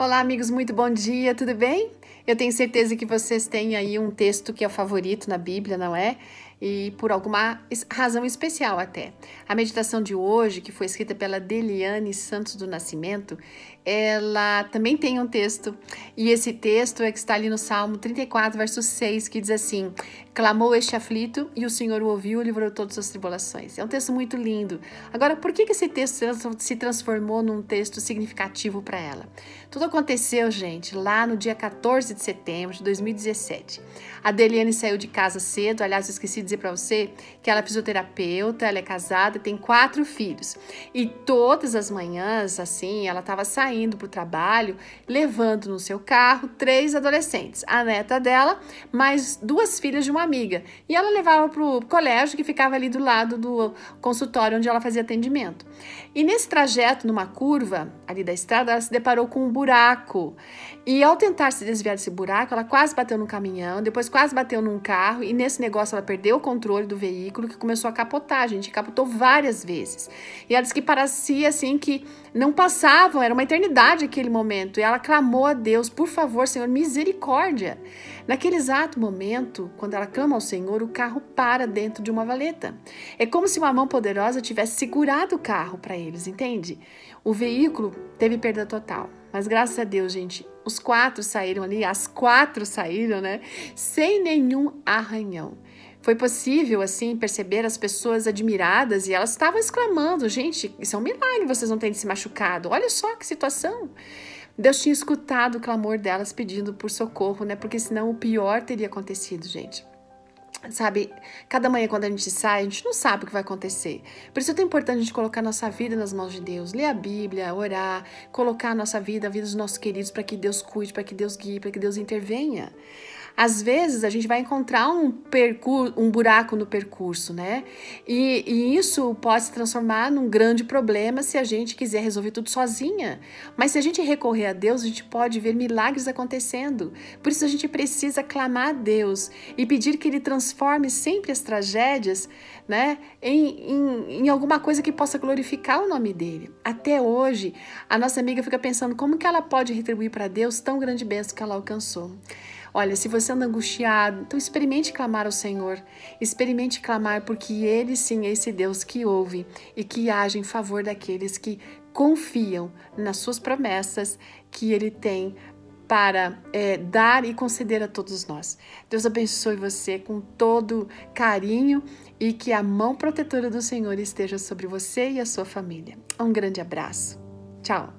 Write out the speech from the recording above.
Olá, amigos, muito bom dia, tudo bem? Eu tenho certeza que vocês têm aí um texto que é o favorito na Bíblia, não é? E por alguma razão especial até. A meditação de hoje, que foi escrita pela Deliane Santos do Nascimento, ela também tem um texto, e esse texto é que está ali no Salmo 34, verso 6, que diz assim: Clamou este aflito e o Senhor o ouviu e livrou todas as tribulações. É um texto muito lindo. Agora, por que, esse texto se transformou num texto significativo para ela? Tudo aconteceu, gente, lá no dia 14 de setembro de 2017. A Deliane saiu de casa cedo, aliás, eu esqueci dizer para você que ela é fisioterapeuta, ela é casada, tem quatro filhos. E todas as manhãs, assim, ela estava saindo indo para o trabalho, levando no seu carro três adolescentes, a neta dela, mais duas filhas de uma amiga. E ela levava para o colégio que ficava ali do lado do consultório onde ela fazia atendimento. E nesse trajeto, numa curva ali da estrada, ela se deparou com um buraco. E ao tentar se desviar desse buraco, ela quase bateu no caminhão, depois quase bateu num carro, e nesse negócio ela perdeu o controle do veículo, que começou a capotar. A gente capotou várias vezes. E ela disse que parecia assim que não passavam, era uma eternidade aquele momento. E ela clamou a Deus, por favor, Senhor, misericórdia. Naquele exato momento, quando ela clama ao Senhor, o carro para dentro de uma valeta. É como se uma mão poderosa tivesse segurado o carro para eles, entende? O veículo teve perda total. Mas graças a Deus, gente, os quatro saíram ali, as quatro saíram, né? Sem nenhum arranhão. Foi possível, assim, perceber as pessoas admiradas e elas estavam exclamando: gente, isso é um milagre, vocês não terem se machucado. Olha só que situação. Deus tinha escutado o clamor delas pedindo por socorro, né? Porque senão o pior teria acontecido, gente sabe, cada manhã quando a gente sai, a gente não sabe o que vai acontecer. Por isso é tão importante a gente colocar nossa vida nas mãos de Deus, ler a Bíblia, orar, colocar a nossa vida, a vida dos nossos queridos para que Deus cuide, para que Deus guie, para que Deus intervenha. Às vezes a gente vai encontrar um percurso, um buraco no percurso, né? E, e isso pode se transformar num grande problema se a gente quiser resolver tudo sozinha. Mas se a gente recorrer a Deus, a gente pode ver milagres acontecendo. Por isso a gente precisa clamar a Deus e pedir que Ele transforme sempre as tragédias, né, em, em, em alguma coisa que possa glorificar o nome dele. Até hoje, a nossa amiga fica pensando como que ela pode retribuir para Deus tão grande bênção que ela alcançou. Olha, se você anda angustiado, então experimente clamar ao Senhor. Experimente clamar, porque Ele sim é esse Deus que ouve e que age em favor daqueles que confiam nas suas promessas que Ele tem para é, dar e conceder a todos nós. Deus abençoe você com todo carinho e que a mão protetora do Senhor esteja sobre você e a sua família. Um grande abraço. Tchau.